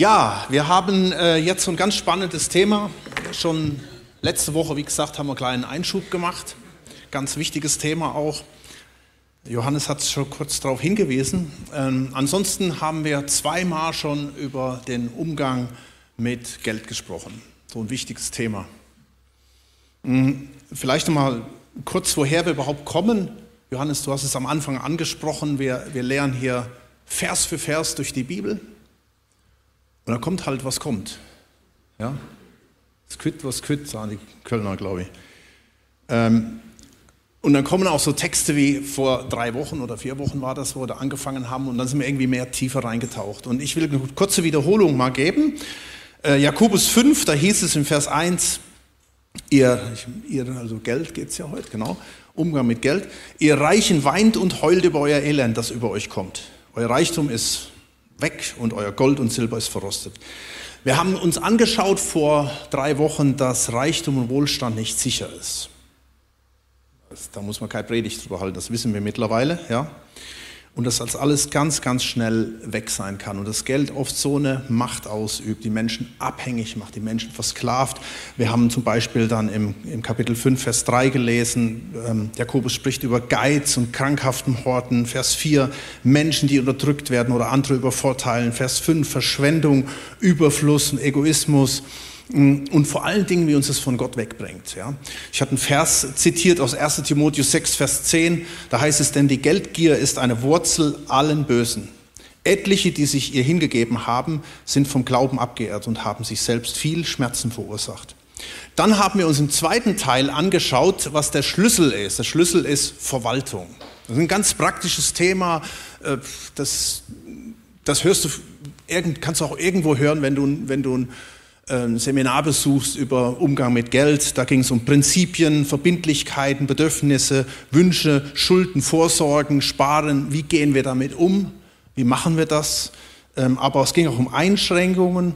Ja, wir haben äh, jetzt so ein ganz spannendes Thema. Schon letzte Woche, wie gesagt, haben wir einen kleinen Einschub gemacht. Ganz wichtiges Thema auch. Johannes hat schon kurz darauf hingewiesen. Ähm, ansonsten haben wir zweimal schon über den Umgang mit Geld gesprochen. So ein wichtiges Thema. Hm, vielleicht nochmal kurz, woher wir überhaupt kommen. Johannes, du hast es am Anfang angesprochen. Wir, wir lernen hier Vers für Vers durch die Bibel. Und dann kommt halt, was kommt. Ja? Es quitt, was quitt, sagen die Kölner, glaube ich. Ähm, und dann kommen auch so Texte wie vor drei Wochen oder vier Wochen war das, wo wir angefangen haben und dann sind wir irgendwie mehr tiefer reingetaucht. Und ich will eine kurze Wiederholung mal geben. Äh, Jakobus 5, da hieß es im Vers 1, ihr, ihr also Geld geht es ja heute, genau, Umgang mit Geld, ihr Reichen weint und heult über euer Elend, das über euch kommt. Euer Reichtum ist weg und euer Gold und Silber ist verrostet. Wir haben uns angeschaut vor drei Wochen, dass Reichtum und Wohlstand nicht sicher ist. Da muss man keine Predigt drüber halten, das wissen wir mittlerweile. Ja? Und dass das alles ganz, ganz schnell weg sein kann. Und das Geld oft so eine Macht ausübt, die Menschen abhängig macht, die Menschen versklavt. Wir haben zum Beispiel dann im, im Kapitel 5, Vers 3 gelesen, ähm, Jakobus spricht über Geiz und krankhaften Horten, Vers 4, Menschen, die unterdrückt werden oder andere übervorteilen, Vers 5, Verschwendung, Überfluss und Egoismus, und vor allen Dingen, wie uns das von Gott wegbringt. Ja. Ich hatte einen Vers zitiert aus 1 Timotheus 6, Vers 10, da heißt es, denn die Geldgier ist eine Wurzel allen Bösen. Etliche, die sich ihr hingegeben haben, sind vom Glauben abgeehrt und haben sich selbst viel Schmerzen verursacht. Dann haben wir uns im zweiten Teil angeschaut, was der Schlüssel ist. Der Schlüssel ist Verwaltung. Das ist ein ganz praktisches Thema. Äh, das, das hörst du, kannst du auch irgendwo hören, wenn du, wenn du ein ein Seminar besuchst über Umgang mit Geld. Da ging es um Prinzipien, Verbindlichkeiten, Bedürfnisse, Wünsche, Schulden, Vorsorgen, Sparen. Wie gehen wir damit um? Wie machen wir das? Ähm, aber es ging auch um Einschränkungen,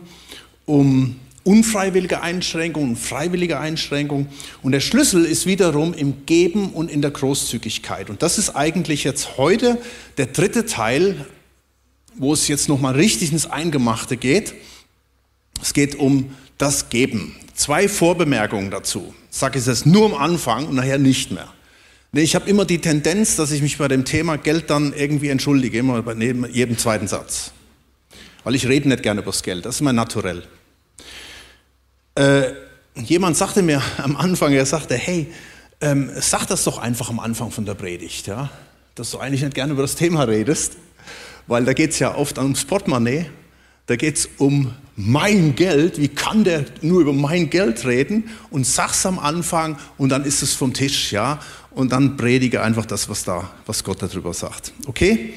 um unfreiwillige Einschränkungen, freiwillige Einschränkungen. Und der Schlüssel ist wiederum im Geben und in der Großzügigkeit. Und das ist eigentlich jetzt heute der dritte Teil, wo es jetzt nochmal richtig ins Eingemachte geht. Es geht um das Geben. Zwei Vorbemerkungen dazu. Sage ich jetzt nur am Anfang und nachher nicht mehr. Nee, ich habe immer die Tendenz, dass ich mich bei dem Thema Geld dann irgendwie entschuldige, immer bei jedem zweiten Satz. Weil ich rede nicht gerne über das Geld, das ist mein Naturell. Äh, jemand sagte mir am Anfang, er sagte, hey, ähm, sag das doch einfach am Anfang von der Predigt, ja? dass du eigentlich nicht gerne über das Thema redest, weil da geht es ja oft ums Portemonnaie da geht es um mein Geld. Wie kann der nur über mein Geld reden? Und sag's am Anfang und dann ist es vom Tisch, ja. Und dann predige einfach das, was da, was Gott darüber sagt. Okay?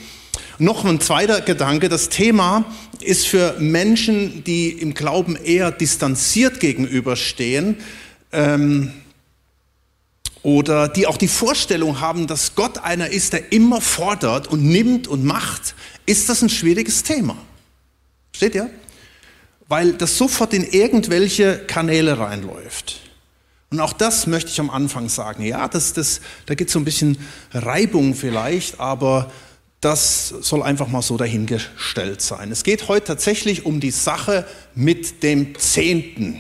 Noch ein zweiter Gedanke. Das Thema ist für Menschen, die im Glauben eher distanziert gegenüberstehen, ähm, oder die auch die Vorstellung haben, dass Gott einer ist, der immer fordert und nimmt und macht, ist das ein schwieriges Thema. Steht ja? Weil das sofort in irgendwelche Kanäle reinläuft. Und auch das möchte ich am Anfang sagen. Ja, das, das, da gibt es so ein bisschen Reibung vielleicht, aber das soll einfach mal so dahingestellt sein. Es geht heute tatsächlich um die Sache mit dem Zehnten.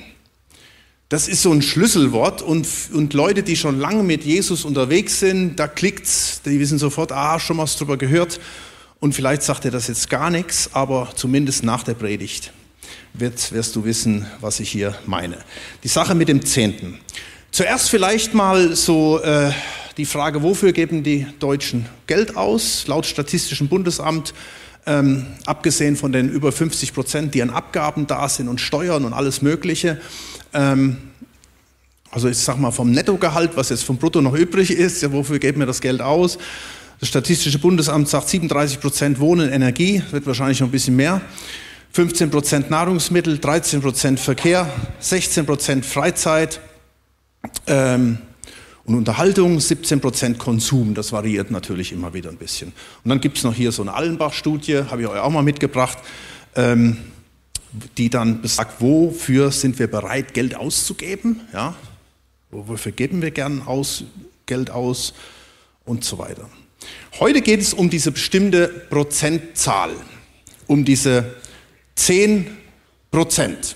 Das ist so ein Schlüsselwort und, und Leute, die schon lange mit Jesus unterwegs sind, da klickt's, die wissen sofort, ah, schon was drüber gehört und vielleicht sagt dir das jetzt gar nichts, aber zumindest nach der Predigt wird, wirst du wissen, was ich hier meine. Die Sache mit dem Zehnten. Zuerst vielleicht mal so äh, die Frage, wofür geben die Deutschen Geld aus? Laut Statistischem Bundesamt, ähm, abgesehen von den über 50 Prozent, die an Abgaben da sind und Steuern und alles Mögliche. Ähm, also ich sag mal vom Nettogehalt, was jetzt vom Brutto noch übrig ist, ja, wofür geben wir das Geld aus? Das Statistische Bundesamt sagt 37 Prozent Wohnen, Energie, wird wahrscheinlich noch ein bisschen mehr. 15 Prozent Nahrungsmittel, 13 Prozent Verkehr, 16 Prozent Freizeit ähm, und Unterhaltung, 17 Prozent Konsum. Das variiert natürlich immer wieder ein bisschen. Und dann gibt es noch hier so eine Allenbach-Studie, habe ich euch auch mal mitgebracht, ähm, die dann besagt, wofür sind wir bereit, Geld auszugeben? Ja? Wofür geben wir gern aus, Geld aus und so weiter. Heute geht es um diese bestimmte Prozentzahl, um diese 10 Prozent.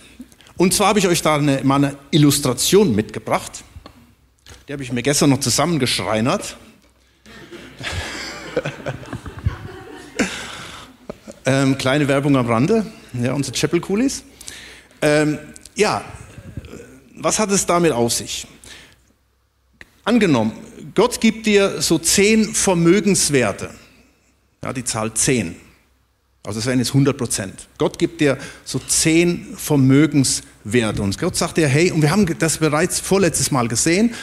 Und zwar habe ich euch da eine, mal eine Illustration mitgebracht. Die habe ich mir gestern noch zusammengeschreinert. ähm, kleine Werbung am Rande, ja, unsere Chapel Coolies. Ähm, ja, was hat es damit auf sich? Angenommen, Gott gibt dir so zehn Vermögenswerte. Ja, die Zahl zehn. Also das wären jetzt 100 Prozent. Gott gibt dir so zehn Vermögenswerte. Und Gott sagt dir, hey, und wir haben das bereits vorletztes Mal gesehen,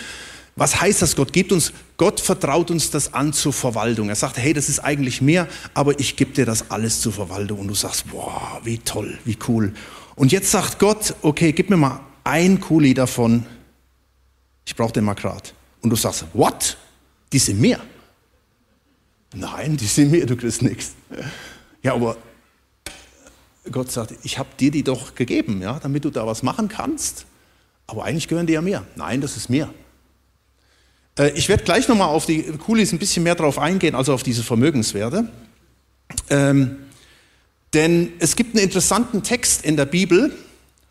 was heißt das? Gott gibt uns, Gott vertraut uns das an zur Verwaltung. Er sagt, hey, das ist eigentlich mehr, aber ich gebe dir das alles zur Verwaltung. Und du sagst, boah, wie toll, wie cool. Und jetzt sagt Gott, okay, gib mir mal ein Kuli davon. Ich brauche den mal gerade. Und du sagst, what? Die sind mehr. Nein, die sind mehr, du kriegst nichts. Ja, aber Gott sagt, ich habe dir die doch gegeben, ja, damit du da was machen kannst. Aber eigentlich gehören die ja mehr. Nein, das ist mehr. Äh, ich werde gleich nochmal auf die Kulis ein bisschen mehr drauf eingehen, also auf diese Vermögenswerte. Ähm, denn es gibt einen interessanten Text in der Bibel,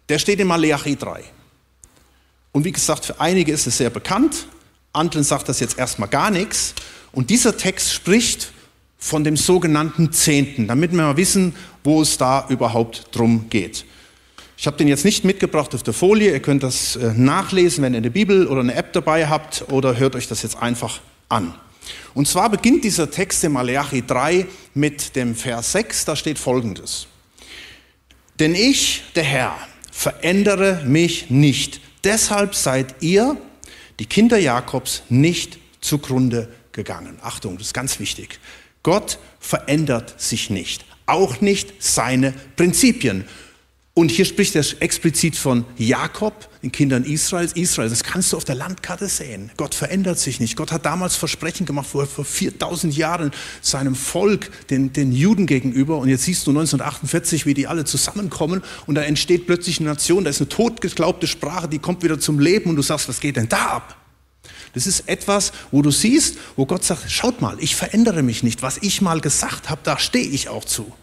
der steht in Malachi 3. Und wie gesagt, für einige ist es sehr bekannt, anderen sagt das jetzt erstmal gar nichts. Und dieser Text spricht von dem sogenannten Zehnten, damit wir mal wissen, wo es da überhaupt drum geht. Ich habe den jetzt nicht mitgebracht auf der Folie, ihr könnt das äh, nachlesen, wenn ihr eine Bibel oder eine App dabei habt oder hört euch das jetzt einfach an. Und zwar beginnt dieser Text in Malachi 3 mit dem Vers 6, da steht folgendes. Denn ich, der Herr, verändere mich nicht. Deshalb seid ihr, die Kinder Jakobs, nicht zugrunde gegangen. Achtung, das ist ganz wichtig. Gott verändert sich nicht, auch nicht seine Prinzipien. Und hier spricht er explizit von Jakob, den Kindern Israels. Israel, das kannst du auf der Landkarte sehen. Gott verändert sich nicht. Gott hat damals Versprechen gemacht, vor, vor 4000 Jahren seinem Volk, den, den Juden gegenüber. Und jetzt siehst du 1948, wie die alle zusammenkommen. Und da entsteht plötzlich eine Nation, da ist eine totgeglaubte Sprache, die kommt wieder zum Leben. Und du sagst, was geht denn da ab? Das ist etwas, wo du siehst, wo Gott sagt, schaut mal, ich verändere mich nicht. Was ich mal gesagt habe, da stehe ich auch zu.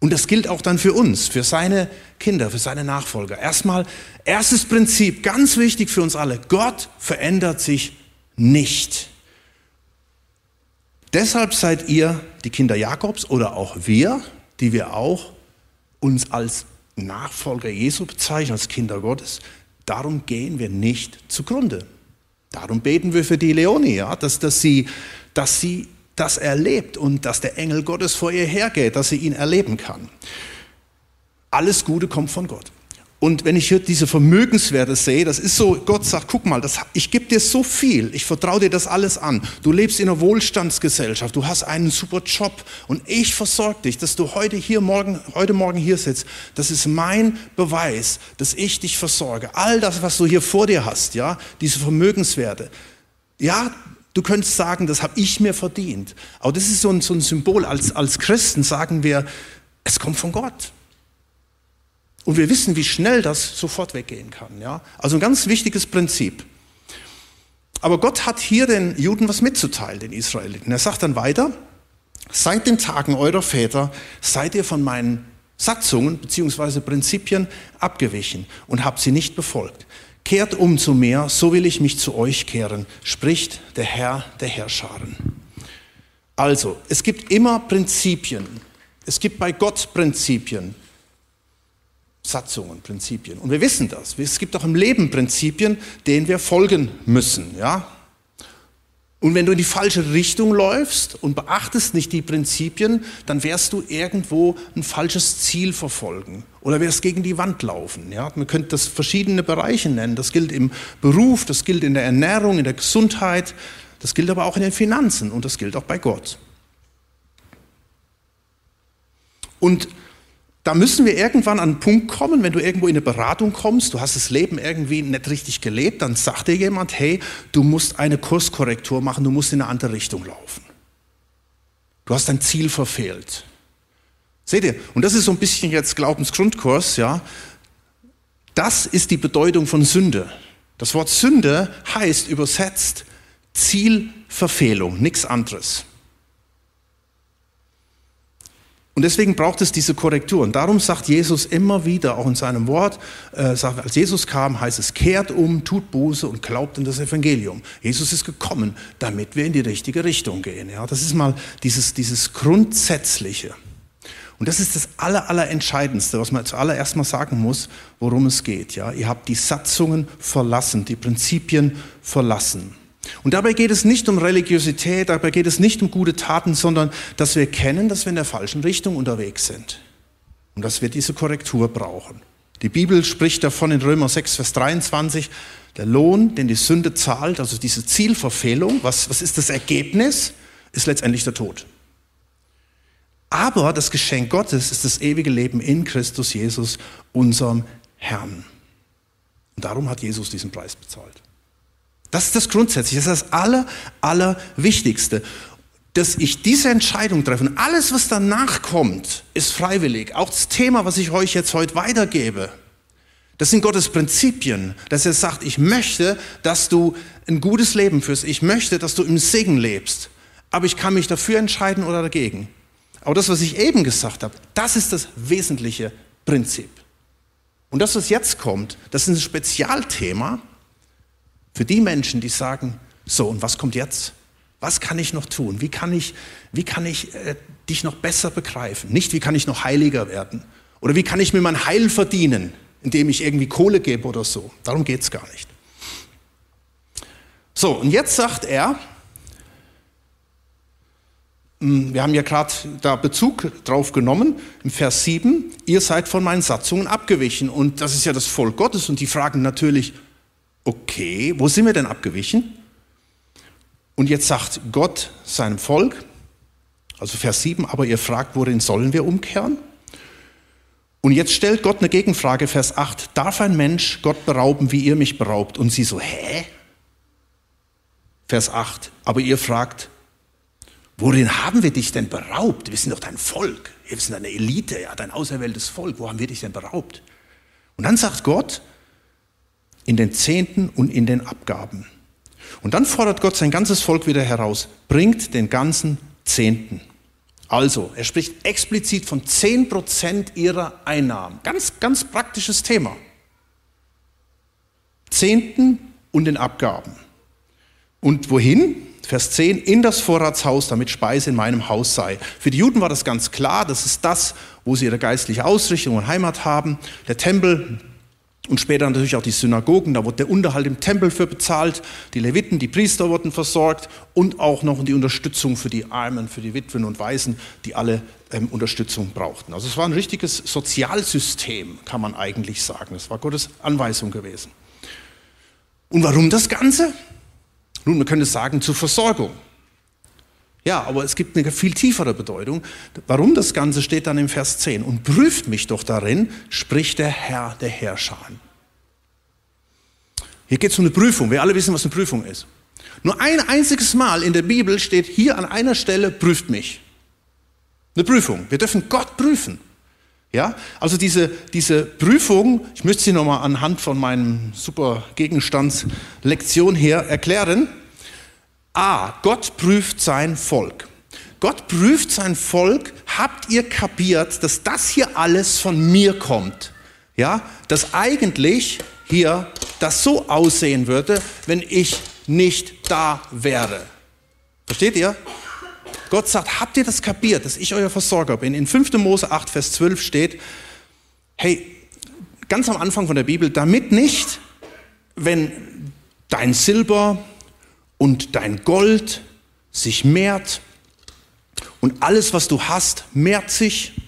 Und das gilt auch dann für uns, für seine Kinder, für seine Nachfolger. Erstmal, erstes Prinzip, ganz wichtig für uns alle. Gott verändert sich nicht. Deshalb seid ihr die Kinder Jakobs oder auch wir, die wir auch uns als Nachfolger Jesu bezeichnen, als Kinder Gottes. Darum gehen wir nicht zugrunde. Darum beten wir für die Leonie, ja, dass, dass, sie, dass sie das erlebt und dass der Engel Gottes vor ihr hergeht, dass sie ihn erleben kann. Alles Gute kommt von Gott. Und wenn ich hier diese Vermögenswerte sehe, das ist so, Gott sagt, guck mal, das, ich gebe dir so viel, ich vertraue dir das alles an. Du lebst in einer Wohlstandsgesellschaft, du hast einen super Job und ich versorge dich, dass du heute hier morgen, heute Morgen hier sitzt. Das ist mein Beweis, dass ich dich versorge. All das, was du hier vor dir hast, ja, diese Vermögenswerte. Ja, Du könntest sagen, das habe ich mir verdient. Aber das ist so ein, so ein Symbol. Als, als Christen sagen wir, es kommt von Gott. Und wir wissen, wie schnell das sofort weggehen kann. Ja? Also ein ganz wichtiges Prinzip. Aber Gott hat hier den Juden was mitzuteilen, den Israeliten. Er sagt dann weiter, seit den Tagen eurer Väter seid ihr von meinen Satzungen bzw. Prinzipien abgewichen und habt sie nicht befolgt. Kehrt um zu mir, so will ich mich zu euch kehren, spricht der Herr der Herrscharen. Also, es gibt immer Prinzipien. Es gibt bei Gott Prinzipien, Satzungen, Prinzipien. Und wir wissen das. Es gibt auch im Leben Prinzipien, denen wir folgen müssen. Ja? Und wenn du in die falsche Richtung läufst und beachtest nicht die Prinzipien, dann wirst du irgendwo ein falsches Ziel verfolgen oder wirst gegen die Wand laufen. Ja? Man könnte das verschiedene Bereiche nennen. Das gilt im Beruf, das gilt in der Ernährung, in der Gesundheit, das gilt aber auch in den Finanzen und das gilt auch bei Gott. Und da müssen wir irgendwann an einen Punkt kommen, wenn du irgendwo in eine Beratung kommst, du hast das Leben irgendwie nicht richtig gelebt, dann sagt dir jemand, hey, du musst eine Kurskorrektur machen, du musst in eine andere Richtung laufen. Du hast dein Ziel verfehlt. Seht ihr? Und das ist so ein bisschen jetzt Glaubensgrundkurs, ja. Das ist die Bedeutung von Sünde. Das Wort Sünde heißt übersetzt Zielverfehlung, nichts anderes. Und deswegen braucht es diese Korrektur. Und darum sagt Jesus immer wieder, auch in seinem Wort, äh, sagt, als Jesus kam, heißt es, kehrt um, tut Buße und glaubt in das Evangelium. Jesus ist gekommen, damit wir in die richtige Richtung gehen. Ja, das ist mal dieses, dieses Grundsätzliche. Und das ist das aller, aller Entscheidendste, was man zuallererst mal sagen muss, worum es geht. Ja, ihr habt die Satzungen verlassen, die Prinzipien verlassen. Und dabei geht es nicht um Religiosität, dabei geht es nicht um gute Taten, sondern dass wir kennen, dass wir in der falschen Richtung unterwegs sind und dass wir diese Korrektur brauchen. Die Bibel spricht davon in Römer 6, Vers 23, der Lohn, den die Sünde zahlt, also diese Zielverfehlung, was, was ist das Ergebnis, ist letztendlich der Tod. Aber das Geschenk Gottes ist das ewige Leben in Christus Jesus, unserem Herrn. Und darum hat Jesus diesen Preis bezahlt. Das ist das Grundsätzliche, das ist das Aller, Allerwichtigste. Dass ich diese Entscheidung treffe und alles, was danach kommt, ist freiwillig. Auch das Thema, was ich euch jetzt heute weitergebe, das sind Gottes Prinzipien, dass er sagt, ich möchte, dass du ein gutes Leben führst. Ich möchte, dass du im Segen lebst. Aber ich kann mich dafür entscheiden oder dagegen. Aber das, was ich eben gesagt habe, das ist das wesentliche Prinzip. Und das, was jetzt kommt, das ist ein Spezialthema, für die Menschen, die sagen, so, und was kommt jetzt? Was kann ich noch tun? Wie kann ich, wie kann ich äh, dich noch besser begreifen? Nicht, wie kann ich noch heiliger werden? Oder wie kann ich mir mein Heil verdienen, indem ich irgendwie Kohle gebe oder so? Darum geht es gar nicht. So, und jetzt sagt er, wir haben ja gerade da Bezug drauf genommen, im Vers 7, ihr seid von meinen Satzungen abgewichen. Und das ist ja das Volk Gottes. Und die fragen natürlich, okay, wo sind wir denn abgewichen? Und jetzt sagt Gott seinem Volk, also Vers 7, aber ihr fragt, worin sollen wir umkehren? Und jetzt stellt Gott eine Gegenfrage, Vers 8, darf ein Mensch Gott berauben, wie ihr mich beraubt? Und sie so, hä? Vers 8, aber ihr fragt, worin haben wir dich denn beraubt? Wir sind doch dein Volk, wir sind eine Elite, ja, dein auserwähltes Volk, wo haben wir dich denn beraubt? Und dann sagt Gott, in den Zehnten und in den Abgaben. Und dann fordert Gott sein ganzes Volk wieder heraus, bringt den ganzen Zehnten. Also, er spricht explizit von zehn Prozent ihrer Einnahmen. Ganz, ganz praktisches Thema. Zehnten und den Abgaben. Und wohin? Vers 10, in das Vorratshaus, damit Speise in meinem Haus sei. Für die Juden war das ganz klar, das ist das, wo sie ihre geistliche Ausrichtung und Heimat haben. Der Tempel und später natürlich auch die Synagogen, da wurde der Unterhalt im Tempel für bezahlt, die Leviten, die Priester wurden versorgt und auch noch die Unterstützung für die Armen, für die Witwen und Waisen, die alle ähm, Unterstützung brauchten. Also es war ein richtiges Sozialsystem, kann man eigentlich sagen. Es war Gottes Anweisung gewesen. Und warum das Ganze? Nun, man könnte sagen, zur Versorgung. Ja, aber es gibt eine viel tiefere Bedeutung. Warum das Ganze steht dann im Vers 10. Und prüft mich doch darin, spricht der Herr der Herrscher. Hier geht es um eine Prüfung. Wir alle wissen, was eine Prüfung ist. Nur ein einziges Mal in der Bibel steht hier an einer Stelle, prüft mich. Eine Prüfung. Wir dürfen Gott prüfen. Ja, also diese, diese Prüfung, ich müsste sie nochmal anhand von meinem super Gegenstandslektion hier erklären. A, Gott prüft sein Volk. Gott prüft sein Volk. Habt ihr kapiert, dass das hier alles von mir kommt? Ja, dass eigentlich hier das so aussehen würde, wenn ich nicht da wäre. Versteht ihr? Gott sagt, habt ihr das kapiert, dass ich euer Versorger bin? In 5. Mose 8, Vers 12 steht, hey, ganz am Anfang von der Bibel, damit nicht, wenn dein Silber, und dein Gold sich mehrt und alles, was du hast, mehrt sich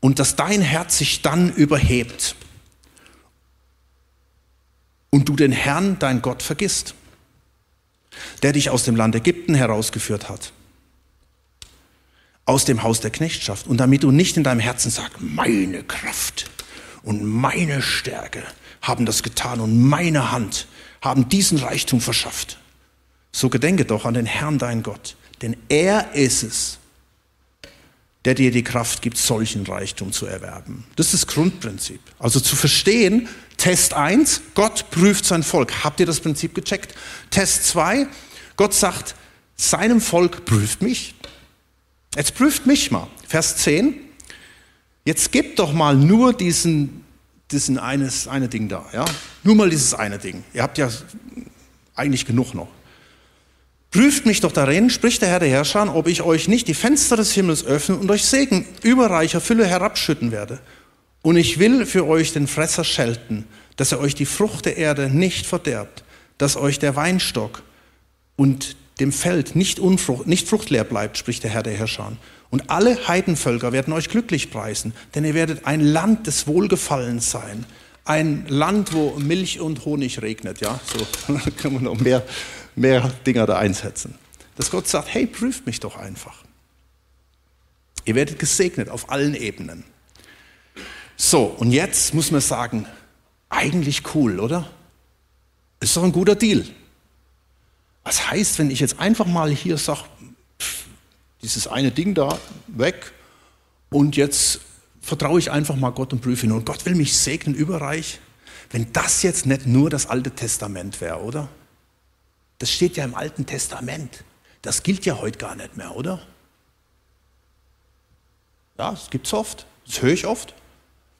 und dass dein Herz sich dann überhebt und du den Herrn, dein Gott, vergisst, der dich aus dem Land Ägypten herausgeführt hat, aus dem Haus der Knechtschaft und damit du nicht in deinem Herzen sagst, meine Kraft und meine Stärke haben das getan und meine Hand haben diesen Reichtum verschafft. So gedenke doch an den Herrn, dein Gott, denn er ist es, der dir die Kraft gibt, solchen Reichtum zu erwerben. Das ist das Grundprinzip. Also zu verstehen, Test 1, Gott prüft sein Volk. Habt ihr das Prinzip gecheckt? Test 2, Gott sagt, seinem Volk prüft mich. Jetzt prüft mich mal. Vers 10. Jetzt gebt doch mal nur diesen, diesen eines, eine Ding da. Ja? Nur mal dieses eine Ding. Ihr habt ja eigentlich genug noch. Prüft mich doch darin, spricht der Herr der Herrscher, ob ich euch nicht die Fenster des Himmels öffnen und euch Segen überreicher Fülle herabschütten werde. Und ich will für euch den Fresser schelten, dass er euch die Frucht der Erde nicht verderbt, dass euch der Weinstock und dem Feld nicht, unfrucht, nicht fruchtleer bleibt, spricht der Herr der Herrscher. Und alle Heidenvölker werden euch glücklich preisen, denn ihr werdet ein Land des Wohlgefallens sein. Ein Land, wo Milch und Honig regnet, ja, so kann man noch mehr, mehr Dinger da einsetzen. Dass Gott sagt, hey, prüft mich doch einfach. Ihr werdet gesegnet auf allen Ebenen. So, und jetzt muss man sagen, eigentlich cool, oder? Ist doch ein guter Deal. Was heißt, wenn ich jetzt einfach mal hier sage, dieses eine Ding da weg und jetzt vertraue ich einfach mal Gott und prüfe ihn und Gott will mich segnen überreich? Wenn das jetzt nicht nur das Alte Testament wäre, oder? Das steht ja im Alten Testament. Das gilt ja heute gar nicht mehr, oder? Ja, das gibt es oft. Das höre ich oft.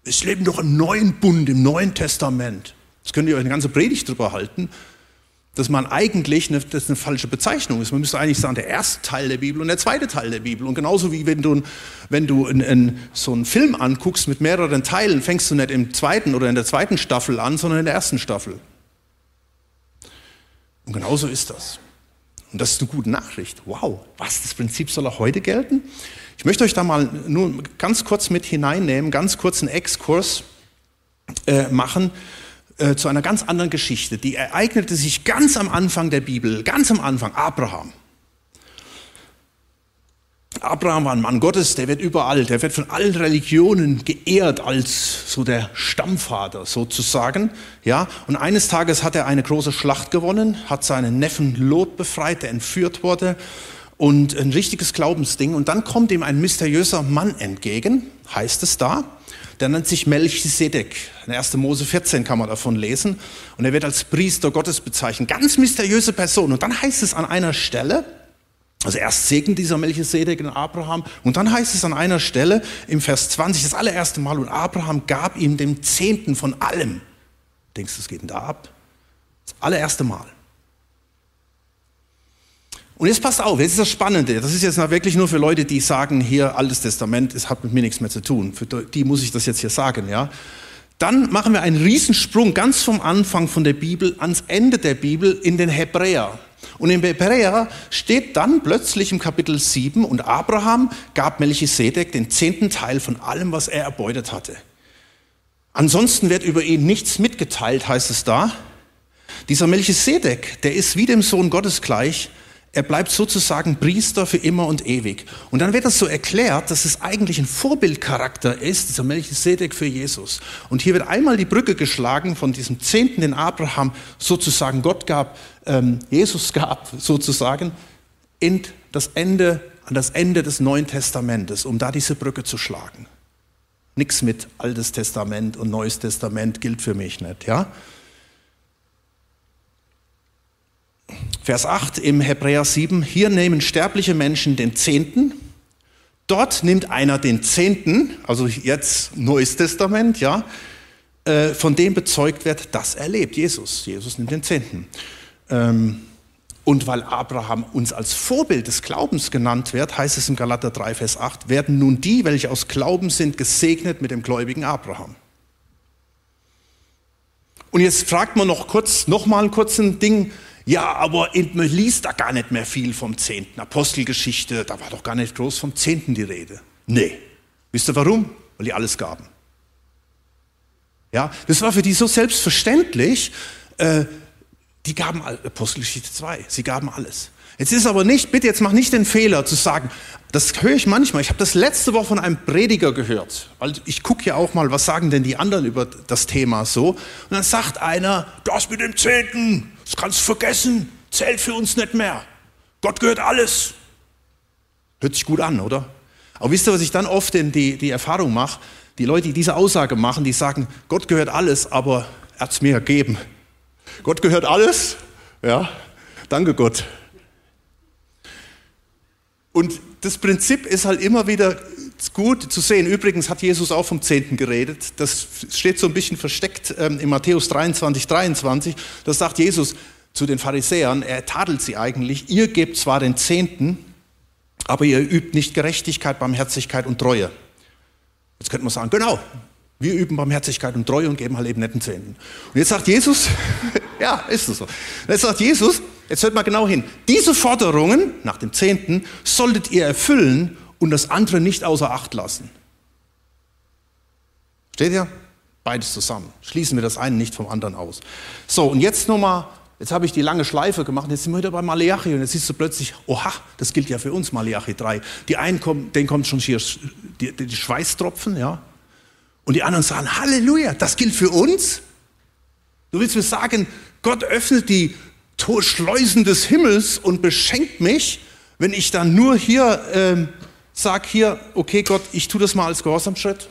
Wir leben doch im neuen Bund, im neuen Testament. Das könnt ihr euch eine ganze Predigt drüber halten, dass man eigentlich eine, das eine falsche Bezeichnung ist. Man müsste eigentlich sagen, der erste Teil der Bibel und der zweite Teil der Bibel. Und genauso wie wenn du, wenn du in, in so einen Film anguckst mit mehreren Teilen, fängst du nicht im zweiten oder in der zweiten Staffel an, sondern in der ersten Staffel. Und genauso ist das. Und das ist eine gute Nachricht. Wow, was, das Prinzip soll auch heute gelten? Ich möchte euch da mal nur ganz kurz mit hineinnehmen, ganz kurz einen Exkurs äh, machen äh, zu einer ganz anderen Geschichte. Die ereignete sich ganz am Anfang der Bibel, ganz am Anfang, Abraham. Abraham war ein Mann Gottes, der wird überall, der wird von allen Religionen geehrt als so der Stammvater sozusagen. Ja, und eines Tages hat er eine große Schlacht gewonnen, hat seinen Neffen Lot befreit, der entführt wurde und ein richtiges Glaubensding. Und dann kommt ihm ein mysteriöser Mann entgegen, heißt es da. Der nennt sich Melchisedek. In 1. Mose 14 kann man davon lesen. Und er wird als Priester Gottes bezeichnet. Ganz mysteriöse Person. Und dann heißt es an einer Stelle, also erst segnet dieser Melchisedek in Abraham und dann heißt es an einer Stelle im Vers 20 das allererste Mal und Abraham gab ihm den Zehnten von allem. Denkst du, es geht denn da ab? Das allererste Mal. Und jetzt passt auf, jetzt ist das Spannende. Das ist jetzt wirklich nur für Leute, die sagen, hier Altes Testament, es hat mit mir nichts mehr zu tun. Für die muss ich das jetzt hier sagen, ja. Dann machen wir einen Riesensprung ganz vom Anfang von der Bibel ans Ende der Bibel in den Hebräer. Und im Hebräer steht dann plötzlich im Kapitel 7, und Abraham gab Melchisedek den zehnten Teil von allem, was er erbeutet hatte. Ansonsten wird über ihn nichts mitgeteilt, heißt es da. Dieser Melchisedek, der ist wie dem Sohn Gottes gleich, er bleibt sozusagen Priester für immer und ewig. Und dann wird das so erklärt, dass es eigentlich ein Vorbildcharakter ist, dieser Melchisedek für Jesus. Und hier wird einmal die Brücke geschlagen von diesem Zehnten, den Abraham sozusagen Gott gab, ähm, Jesus gab sozusagen, in das Ende, an das Ende des Neuen Testamentes, um da diese Brücke zu schlagen. Nichts mit Altes Testament und Neues Testament gilt für mich nicht, ja? Vers 8 im Hebräer 7, hier nehmen sterbliche Menschen den Zehnten, dort nimmt einer den Zehnten, also jetzt Neues Testament, ja, äh, von dem bezeugt wird, dass er lebt, Jesus. Jesus nimmt den Zehnten. Ähm, und weil Abraham uns als Vorbild des Glaubens genannt wird, heißt es im Galater 3, Vers 8, werden nun die, welche aus Glauben sind, gesegnet mit dem gläubigen Abraham. Und jetzt fragt man noch kurz, noch mal ein kurzes Ding, ja, aber man liest da gar nicht mehr viel vom Zehnten. Apostelgeschichte, da war doch gar nicht groß vom Zehnten die Rede. Nee. Wisst ihr warum? Weil die alles gaben. Ja, das war für die so selbstverständlich. Äh, die gaben Apostelgeschichte 2, sie gaben alles. Jetzt ist aber nicht, bitte jetzt mach nicht den Fehler zu sagen, das höre ich manchmal. Ich habe das letzte Woche von einem Prediger gehört, weil ich gucke ja auch mal, was sagen denn die anderen über das Thema so. Und dann sagt einer, das mit dem Zehnten, das kannst du vergessen, zählt für uns nicht mehr. Gott gehört alles. Hört sich gut an, oder? Aber wisst ihr, was ich dann oft in die, die Erfahrung mache? Die Leute, die diese Aussage machen, die sagen, Gott gehört alles, aber er hat es mir gegeben. Gott gehört alles? Ja, danke Gott. Und das Prinzip ist halt immer wieder gut zu sehen. Übrigens hat Jesus auch vom Zehnten geredet. Das steht so ein bisschen versteckt ähm, in Matthäus 23, 23. Da sagt Jesus zu den Pharisäern, er tadelt sie eigentlich, ihr gebt zwar den Zehnten, aber ihr übt nicht Gerechtigkeit, Barmherzigkeit und Treue. Jetzt könnte man sagen, genau, wir üben Barmherzigkeit und Treue und geben halt eben netten Zehnten. Und jetzt sagt Jesus, ja, ist es so. Jetzt sagt Jesus, jetzt hört mal genau hin, diese Forderungen nach dem Zehnten solltet ihr erfüllen und das andere nicht außer Acht lassen. Steht ihr? Beides zusammen. Schließen wir das eine nicht vom anderen aus. So, und jetzt nochmal, jetzt habe ich die lange Schleife gemacht, jetzt sind wir wieder bei Malachi und jetzt siehst du plötzlich, oha, das gilt ja für uns, Malachi 3. Die einen kommen, denen kommt schon hier die, die Schweißtropfen, ja, und die anderen sagen, Halleluja, das gilt für uns. Du willst mir sagen, Gott öffnet die Schleusen des Himmels und beschenkt mich, wenn ich dann nur hier ähm, sage, hier, okay Gott, ich tue das mal als Gehorsamschritt.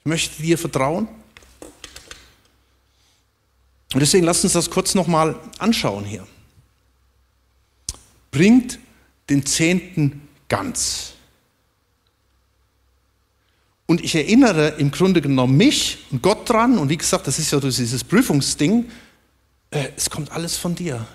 Ich möchte dir vertrauen. Und deswegen lasst uns das kurz nochmal anschauen hier. Bringt den Zehnten ganz. Und ich erinnere im Grunde genommen mich und Gott dran, und wie gesagt, das ist ja dieses Prüfungsding, äh, es kommt alles von dir.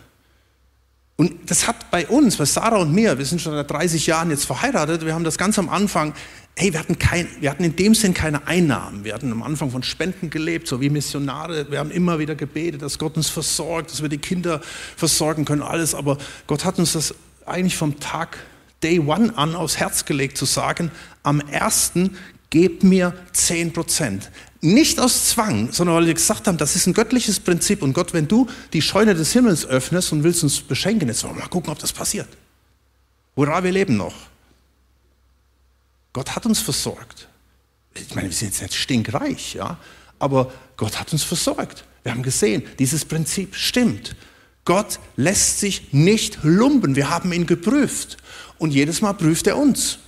Und das hat bei uns, bei Sarah und mir, wir sind schon seit 30 Jahren jetzt verheiratet, wir haben das ganz am Anfang, hey, wir hatten, kein, wir hatten in dem Sinn keine Einnahmen. Wir hatten am Anfang von Spenden gelebt, so wie Missionare. Wir haben immer wieder gebetet, dass Gott uns versorgt, dass wir die Kinder versorgen können, alles. Aber Gott hat uns das eigentlich vom Tag Day One an aufs Herz gelegt, zu sagen, am ersten gebt mir 10 Prozent. Nicht aus Zwang, sondern weil wir gesagt haben, das ist ein göttliches Prinzip. Und Gott, wenn du die Scheune des Himmels öffnest und willst uns beschenken, jetzt wollen wir mal gucken, ob das passiert. Hurra, wir leben noch. Gott hat uns versorgt. Ich meine, wir sind jetzt nicht stinkreich, ja, aber Gott hat uns versorgt. Wir haben gesehen, dieses Prinzip stimmt. Gott lässt sich nicht lumpen. Wir haben ihn geprüft. Und jedes Mal prüft er uns.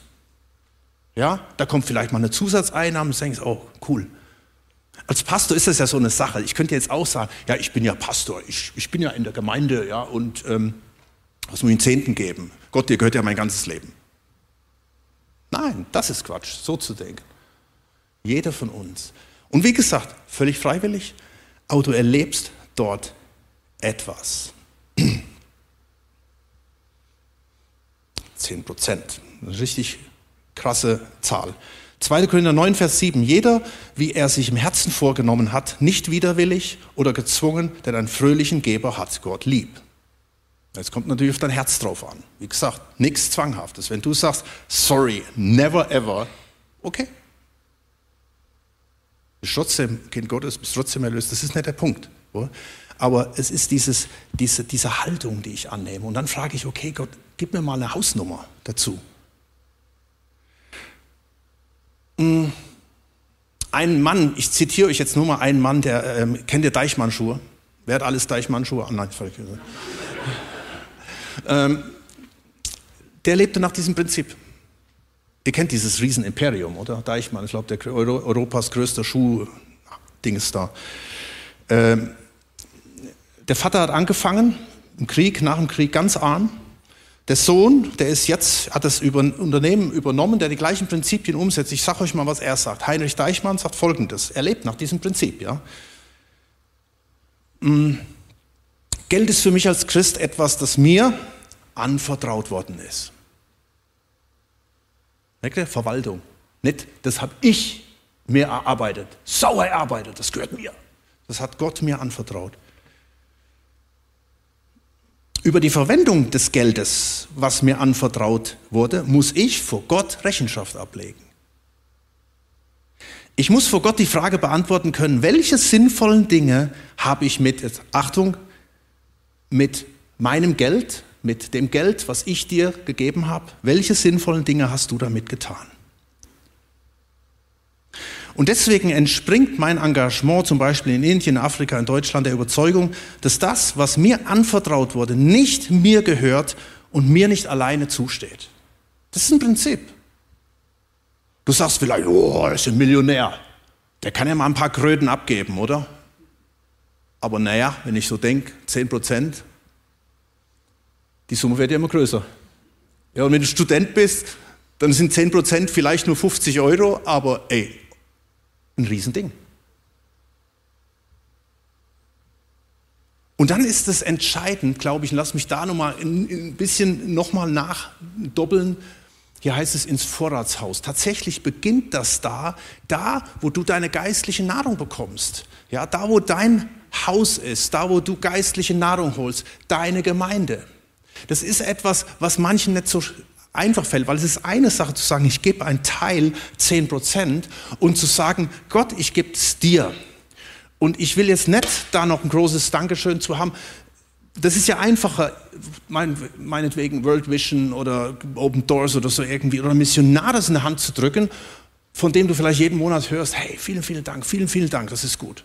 Ja, da kommt vielleicht mal eine Zusatzeinnahme und denkst, oh, cool. Als Pastor ist das ja so eine Sache. Ich könnte jetzt auch sagen, ja, ich bin ja Pastor, ich, ich bin ja in der Gemeinde, ja, und ähm, was muss ich den Zehnten geben? Gott, dir gehört ja mein ganzes Leben. Nein, das ist Quatsch, so zu denken. Jeder von uns. Und wie gesagt, völlig freiwillig, aber du erlebst dort etwas. Zehn Prozent. Richtig krasse Zahl. 2. Korinther 9, Vers 7. Jeder, wie er sich im Herzen vorgenommen hat, nicht widerwillig oder gezwungen, denn einen fröhlichen Geber hat Gott lieb. Jetzt kommt natürlich auf dein Herz drauf an. Wie gesagt, nichts Zwanghaftes. Wenn du sagst, sorry, never ever, okay. Bist trotzdem Kind Gottes, bist trotzdem erlöst. Das ist nicht der Punkt. Aber es ist dieses, diese, diese Haltung, die ich annehme. Und dann frage ich, okay, Gott, gib mir mal eine Hausnummer dazu. Ein Mann, ich zitiere euch jetzt nur mal einen Mann, der, ähm, kennt ihr Deichmann-Schuhe? Wer hat alles Deichmann-Schuhe? Oh, nein, ähm, der lebte nach diesem Prinzip. Ihr kennt dieses Riesenimperium, oder? Deichmann, ich glaube, der Euro, Europas größter Schuh-Ding ist da. Ähm, der Vater hat angefangen, im Krieg, nach dem Krieg ganz arm, der Sohn, der ist jetzt, hat das Unternehmen übernommen, der die gleichen Prinzipien umsetzt. Ich sage euch mal, was er sagt. Heinrich Deichmann sagt Folgendes. Er lebt nach diesem Prinzip. Ja? Mm. Geld ist für mich als Christ etwas, das mir anvertraut worden ist. Merkt ihr? Verwaltung. Nicht, das habe ich mir erarbeitet, sauer erarbeitet, das gehört mir. Das hat Gott mir anvertraut. Über die Verwendung des Geldes, was mir anvertraut wurde, muss ich vor Gott Rechenschaft ablegen. Ich muss vor Gott die Frage beantworten können, welche sinnvollen Dinge habe ich mit, Achtung, mit meinem Geld, mit dem Geld, was ich dir gegeben habe, welche sinnvollen Dinge hast du damit getan? Und deswegen entspringt mein Engagement zum Beispiel in Indien, Afrika, in Deutschland der Überzeugung, dass das, was mir anvertraut wurde, nicht mir gehört und mir nicht alleine zusteht. Das ist ein Prinzip. Du sagst vielleicht, oh, er ist ein Millionär. Der kann ja mal ein paar Kröten abgeben, oder? Aber naja, wenn ich so denke, 10 Prozent, die Summe wird ja immer größer. Ja, und wenn du Student bist, dann sind 10% vielleicht nur 50 Euro, aber ey, ein Riesending. Und dann ist es entscheidend, glaube ich, und lass mich da nochmal ein, bisschen nochmal nachdoppeln. Hier heißt es ins Vorratshaus. Tatsächlich beginnt das da, da, wo du deine geistliche Nahrung bekommst. Ja, da, wo dein Haus ist, da, wo du geistliche Nahrung holst, deine Gemeinde. Das ist etwas, was manchen nicht so einfach fällt, weil es ist eine Sache zu sagen, ich gebe einen Teil, 10 Prozent, und zu sagen, Gott, ich gebe es dir. Und ich will jetzt nicht da noch ein großes Dankeschön zu haben. Das ist ja einfacher, meinetwegen World Vision oder Open Doors oder so irgendwie, oder Missionares in der Hand zu drücken, von dem du vielleicht jeden Monat hörst, hey, vielen, vielen Dank, vielen, vielen Dank, das ist gut.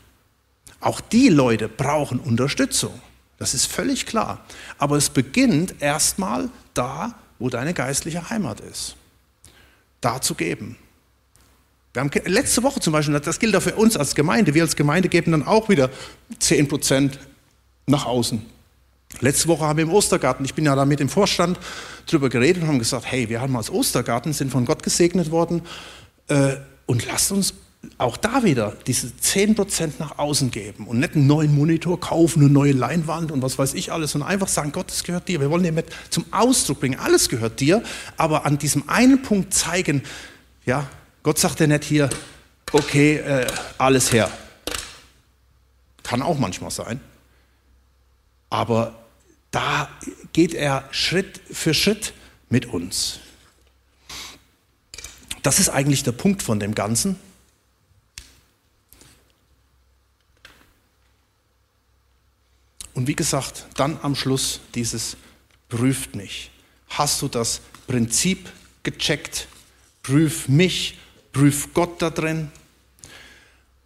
Auch die Leute brauchen Unterstützung. Das ist völlig klar. Aber es beginnt erstmal da, wo deine geistliche Heimat ist. Da zu geben. Wir haben letzte Woche zum Beispiel, das gilt auch für uns als Gemeinde, wir als Gemeinde geben dann auch wieder 10 Prozent nach außen. Letzte Woche haben wir im Ostergarten, ich bin ja da mit dem Vorstand drüber geredet und haben gesagt, hey, wir haben als Ostergarten, sind von Gott gesegnet worden äh, und lasst uns auch da wieder diese 10% nach außen geben und nicht einen neuen Monitor kaufen, eine neue Leinwand und was weiß ich alles, sondern einfach sagen, Gott, das gehört dir. Wir wollen dir mit zum Ausdruck bringen, alles gehört dir, aber an diesem einen Punkt zeigen, ja, Gott sagt ja nicht hier, okay, äh, alles her. Kann auch manchmal sein. Aber da geht er Schritt für Schritt mit uns. Das ist eigentlich der Punkt von dem Ganzen. Und wie gesagt, dann am Schluss dieses prüft mich. Hast du das Prinzip gecheckt? Prüf mich Prüf Gott da drin.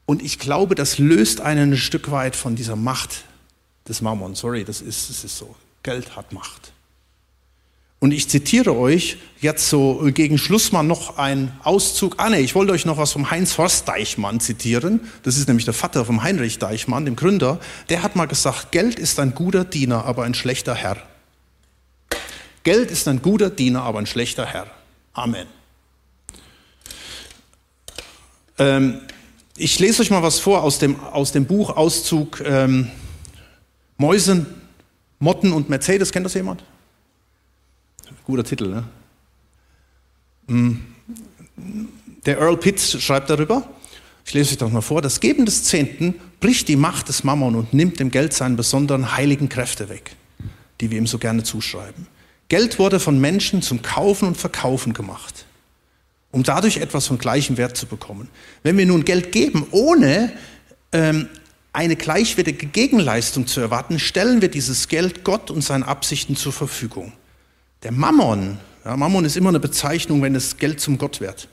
Und ich glaube, das löst einen ein Stück weit von dieser Macht des Mammon. Sorry, das ist, das ist so. Geld hat Macht. Und ich zitiere euch jetzt so gegen Schluss mal noch einen Auszug. Ah, nee, ich wollte euch noch was vom Heinz Horst Deichmann zitieren. Das ist nämlich der Vater vom Heinrich Deichmann, dem Gründer. Der hat mal gesagt, Geld ist ein guter Diener, aber ein schlechter Herr. Geld ist ein guter Diener, aber ein schlechter Herr. Amen. Ähm, ich lese euch mal was vor aus dem, aus dem Buch Auszug ähm, Mäusen, Motten und Mercedes. Kennt das jemand? Guter Titel, ne? Hm. Der Earl Pitts schreibt darüber, ich lese euch doch mal vor, das Geben des Zehnten bricht die Macht des Mammon und nimmt dem Geld seine besonderen heiligen Kräfte weg, die wir ihm so gerne zuschreiben. Geld wurde von Menschen zum Kaufen und Verkaufen gemacht um dadurch etwas von gleichem Wert zu bekommen. Wenn wir nun Geld geben, ohne ähm, eine gleichwertige Gegenleistung zu erwarten, stellen wir dieses Geld Gott und seinen Absichten zur Verfügung. Der Mammon, ja, Mammon ist immer eine Bezeichnung, wenn das Geld zum Gott wird.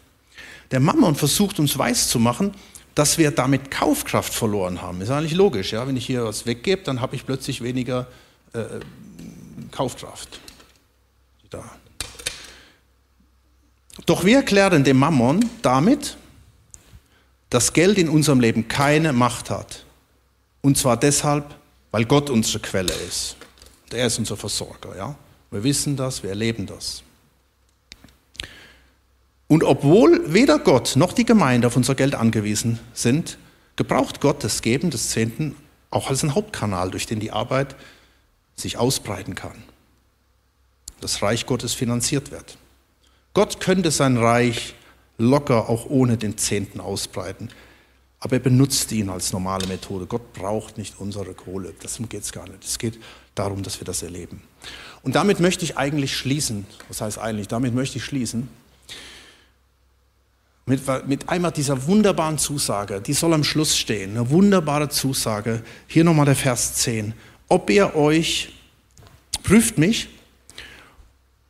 Der Mammon versucht uns weiszumachen, dass wir damit Kaufkraft verloren haben. Ist eigentlich logisch, ja? Wenn ich hier was weggebe, dann habe ich plötzlich weniger äh, Kaufkraft. Da. Doch wir erklären dem Mammon damit, dass Geld in unserem Leben keine Macht hat. Und zwar deshalb, weil Gott unsere Quelle ist. Und er ist unser Versorger. Ja? Wir wissen das, wir erleben das. Und obwohl weder Gott noch die Gemeinde auf unser Geld angewiesen sind, gebraucht Gott das Geben des Zehnten auch als einen Hauptkanal, durch den die Arbeit sich ausbreiten kann. Das Reich Gottes finanziert wird. Gott könnte sein Reich locker auch ohne den Zehnten ausbreiten. Aber er benutzt ihn als normale Methode. Gott braucht nicht unsere Kohle. Darum geht es gar nicht. Es geht darum, dass wir das erleben. Und damit möchte ich eigentlich schließen. Was heißt eigentlich? Damit möchte ich schließen. Mit, mit einmal dieser wunderbaren Zusage, die soll am Schluss stehen. Eine wunderbare Zusage. Hier nochmal der Vers 10. Ob ihr euch, prüft mich,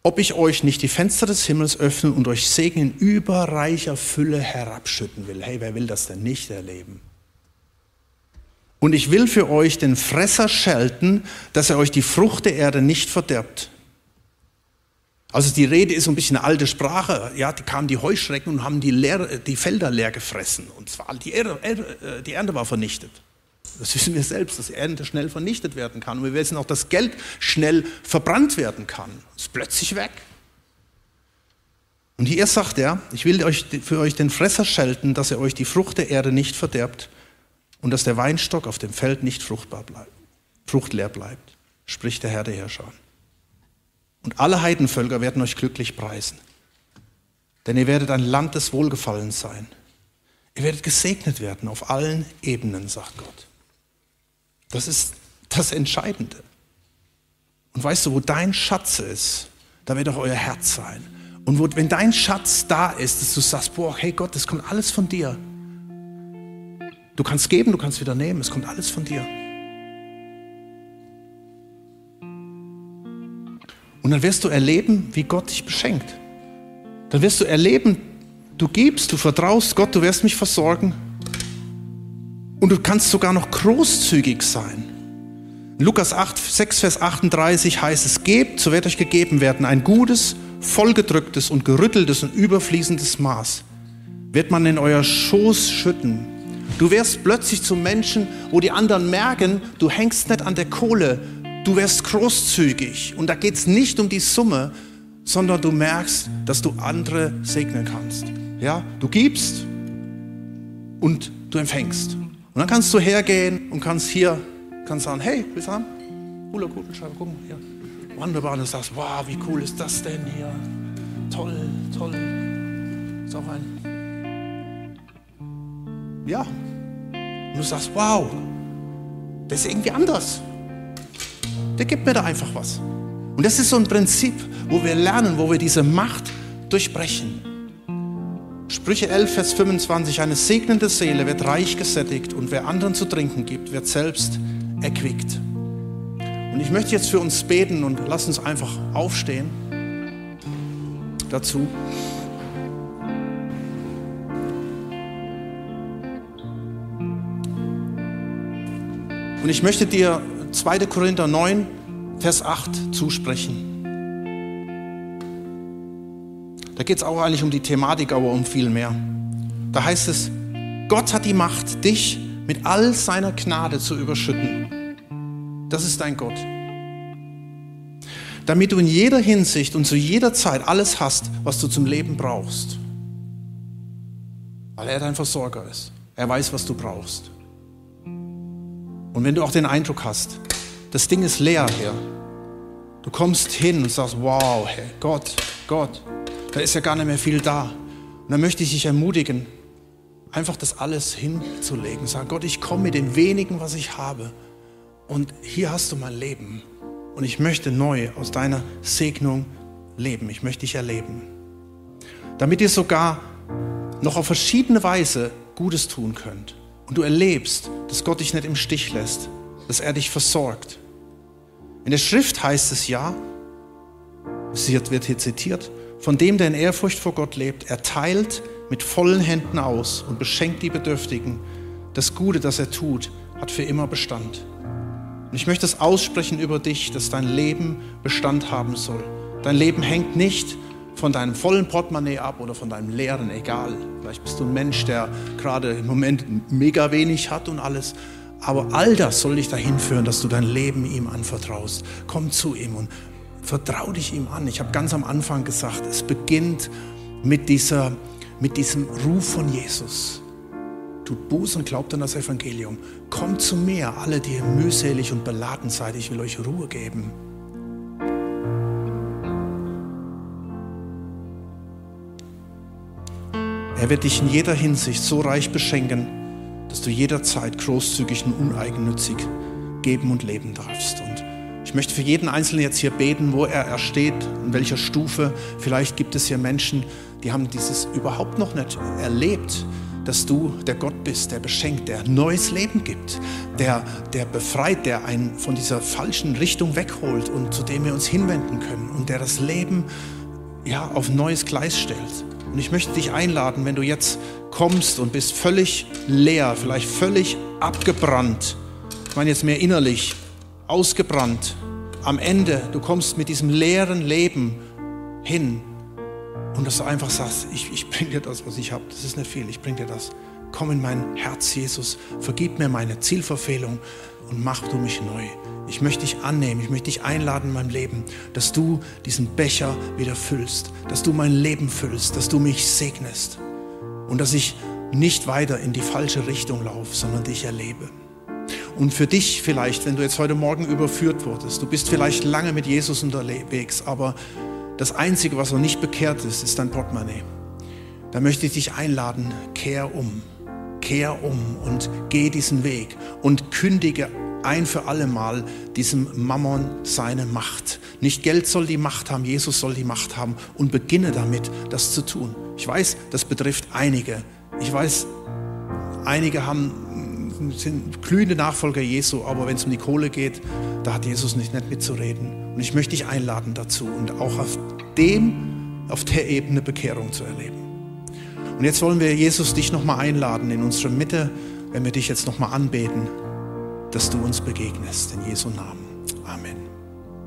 ob ich euch nicht die Fenster des Himmels öffnen und euch Segen in überreicher Fülle herabschütten will. Hey, wer will das denn nicht erleben? Und ich will für euch den Fresser schelten, dass er euch die Frucht der Erde nicht verderbt. Also die Rede ist so ein bisschen eine alte Sprache. Ja, die kamen die Heuschrecken und haben die, leer, die Felder leer gefressen. Und zwar die Erde, äh, die Ernte war vernichtet. Das wissen wir selbst, dass Ernte schnell vernichtet werden kann. Und wir wissen auch, dass Geld schnell verbrannt werden kann. Ist plötzlich weg. Und hier sagt er, ich will euch für euch den Fresser schelten, dass er euch die Frucht der Erde nicht verderbt und dass der Weinstock auf dem Feld nicht fruchtbar bleibt, fruchtleer bleibt, spricht der Herr der Herrscher. Und alle Heidenvölker werden euch glücklich preisen, denn ihr werdet ein Land des Wohlgefallens sein. Ihr werdet gesegnet werden auf allen Ebenen, sagt Gott. Das ist das Entscheidende. Und weißt du, wo dein Schatz ist, da wird auch euer Herz sein. Und wo, wenn dein Schatz da ist, dass du sagst, boah, hey Gott, das kommt alles von dir. Du kannst geben, du kannst wieder nehmen, es kommt alles von dir. Und dann wirst du erleben, wie Gott dich beschenkt. Dann wirst du erleben, du gibst, du vertraust Gott, du wirst mich versorgen. Und du kannst sogar noch großzügig sein. In Lukas 8, 6, Vers 38 heißt es, gebt, so wird euch gegeben werden, ein gutes, vollgedrücktes und gerütteltes und überfließendes Maß wird man in euer Schoß schütten. Du wirst plötzlich zum Menschen, wo die anderen merken, du hängst nicht an der Kohle, du wirst großzügig. Und da geht es nicht um die Summe, sondern du merkst, dass du andere segnen kannst. Ja, du gibst und du empfängst. Und dann kannst du hergehen und kannst hier kannst sagen, hey, willst du haben? Cooler Kugelschreiber, guck mal hier. Wunderbar, und du sagst, wow, wie cool ist das denn hier? Toll, toll. Ist auch ein. Ja. Und du sagst, wow, das ist irgendwie anders. Der gibt mir da einfach was. Und das ist so ein Prinzip, wo wir lernen, wo wir diese Macht durchbrechen. Sprüche 11, Vers 25, eine segnende Seele wird reich gesättigt und wer anderen zu trinken gibt, wird selbst erquickt. Und ich möchte jetzt für uns beten und lass uns einfach aufstehen dazu. Und ich möchte dir 2. Korinther 9, Vers 8 zusprechen. Da geht es auch eigentlich um die Thematik, aber um viel mehr. Da heißt es, Gott hat die Macht, dich mit all seiner Gnade zu überschütten. Das ist dein Gott. Damit du in jeder Hinsicht und zu jeder Zeit alles hast, was du zum Leben brauchst. Weil er dein Versorger ist. Er weiß, was du brauchst. Und wenn du auch den Eindruck hast, das Ding ist leer hier. Du kommst hin und sagst, wow, hey, Gott, Gott, da ist ja gar nicht mehr viel da. Und dann möchte ich dich ermutigen, einfach das alles hinzulegen. Sag, Gott, ich komme mit dem wenigen, was ich habe. Und hier hast du mein Leben. Und ich möchte neu aus deiner Segnung leben. Ich möchte dich erleben. Damit ihr sogar noch auf verschiedene Weise Gutes tun könnt. Und du erlebst, dass Gott dich nicht im Stich lässt, dass er dich versorgt. In der Schrift heißt es ja, es wird hier zitiert, von dem, der in Ehrfurcht vor Gott lebt, er teilt mit vollen Händen aus und beschenkt die Bedürftigen. Das Gute, das er tut, hat für immer Bestand. Und ich möchte es aussprechen über dich, dass dein Leben Bestand haben soll. Dein Leben hängt nicht von deinem vollen Portemonnaie ab oder von deinem leeren, egal. Vielleicht bist du ein Mensch, der gerade im Moment mega wenig hat und alles. Aber all das soll dich dahin führen, dass du dein Leben ihm anvertraust. Komm zu ihm und vertrau dich ihm an. Ich habe ganz am Anfang gesagt, es beginnt mit, dieser, mit diesem Ruf von Jesus. Tut Buß und glaubt an das Evangelium. Kommt zu mir, alle, die ihr mühselig und beladen seid. Ich will euch Ruhe geben. Er wird dich in jeder Hinsicht so reich beschenken, dass du jederzeit großzügig und uneigennützig geben und leben darfst. Und ich möchte für jeden Einzelnen jetzt hier beten, wo er, er steht, in welcher Stufe. Vielleicht gibt es hier Menschen, die haben dieses überhaupt noch nicht erlebt, dass du der Gott bist, der beschenkt, der neues Leben gibt, der, der befreit, der einen von dieser falschen Richtung wegholt und zu dem wir uns hinwenden können und der das Leben ja, auf neues Gleis stellt. Und ich möchte dich einladen, wenn du jetzt kommst und bist völlig leer, vielleicht völlig abgebrannt, ich meine jetzt mehr innerlich, ausgebrannt, am Ende, du kommst mit diesem leeren Leben hin und dass du einfach sagst, ich, ich bring dir das, was ich habe, das ist nicht viel, ich bring dir das. Komm in mein Herz, Jesus, vergib mir meine Zielverfehlung und mach du mich neu. Ich möchte dich annehmen, ich möchte dich einladen in meinem Leben, dass du diesen Becher wieder füllst, dass du mein Leben füllst, dass du mich segnest und dass ich nicht weiter in die falsche Richtung laufe, sondern dich erlebe. Und für dich vielleicht, wenn du jetzt heute Morgen überführt wurdest, du bist vielleicht lange mit Jesus unterwegs, aber das Einzige, was noch nicht bekehrt ist, ist dein Portemonnaie. Da möchte ich dich einladen, kehr um, kehr um und geh diesen Weg und kündige ein für alle Mal diesem Mammon seine Macht. Nicht Geld soll die Macht haben, Jesus soll die Macht haben und beginne damit, das zu tun. Ich weiß, das betrifft einige. Ich weiß, einige haben, sind glühende Nachfolger Jesu, aber wenn es um die Kohle geht, da hat Jesus nicht, nicht mitzureden. Und ich möchte dich einladen dazu und auch auf dem, auf der Ebene Bekehrung zu erleben. Und jetzt wollen wir Jesus dich nochmal einladen in unsere Mitte, wenn wir dich jetzt nochmal anbeten dass du uns begegnest. In Jesu Namen. Amen.